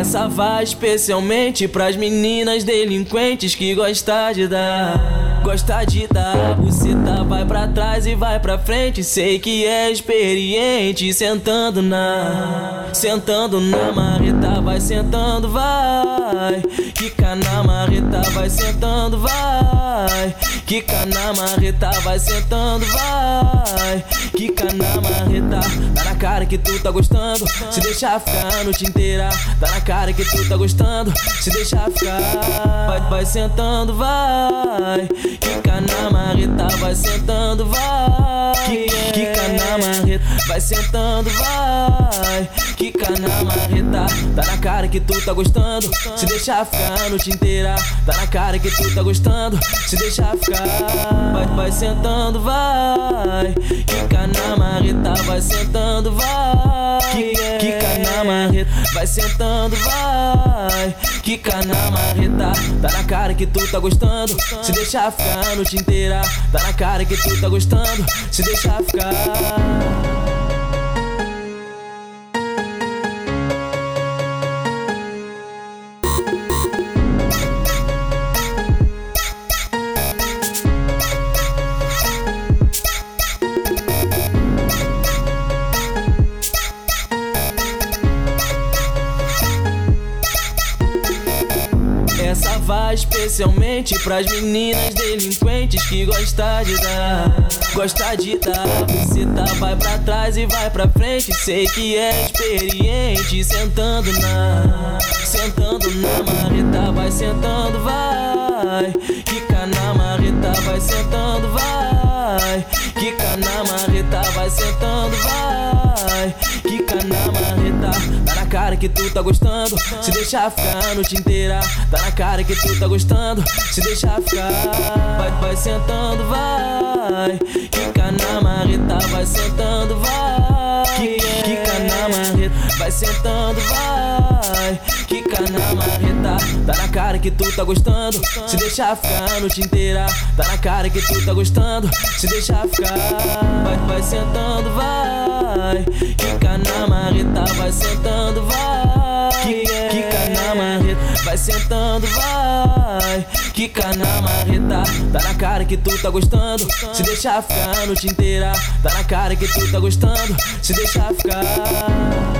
Essa vai especialmente pras meninas delinquentes que gostam de dar. Gosta de dar, buceta vai pra trás e vai pra frente. Sei que é experiente, sentando na. Sentando na marreta, vai sentando, vai. Quica na marreta, vai sentando, vai. Quica na marreta, vai sentando, vai. Quica na marreta, tá na cara que tu tá gostando. Se deixar ficar a noite inteira, tá na cara que tu tá gostando. Se deixar ficar, vai, vai sentando, vai. Quica na marreta, vai sentando, vai. Marreta, vai sentando, vai. Quica na marreta, tá na cara que tu tá gostando. Se deixar ficar a noite inteira, tá na cara que tu tá gostando. Se deixar ficar, vai, vai sentando, vai. Quica na marreta, vai sentando, vai. Quica na marreta, vai sentando, vai. Quica na marreta, tá na cara que tu tá gostando. Se deixar ficar a noite inteira, tá na cara que tu tá gostando. Se deixar ficar. Especialmente pras meninas delinquentes que gostam de dar. Gosta de dar, buceta vai pra trás e vai pra frente. Sei que é experiente, sentando na. Sentando na marreta, vai sentando, vai. Quica na marreta, vai sentando, vai. Quica na marreta, vai sentando, vai. Quica na marreta, tá na cara que tu tá gostando. Se deixar ficar a noite inteira, tá na cara que tu tá gostando. Se deixar ficar, vai, vai sentando, vai. Quica na marreta, vai sentando, vai. Quica na marreta, vai sentando, vai. Quica na marreta, tá na cara que tu tá gostando. Se deixar ficar a noite inteira, tá na cara que tu tá gostando. Se deixar ficar, vai, vai sentando, vai. Quica na marreta, vai sentando, vai. Quica na marreta, vai sentando, vai. Quica na marreta, tá na cara que tu tá gostando. Se deixar ficar a noite inteira, tá na cara que tu tá gostando. Se deixar ficar.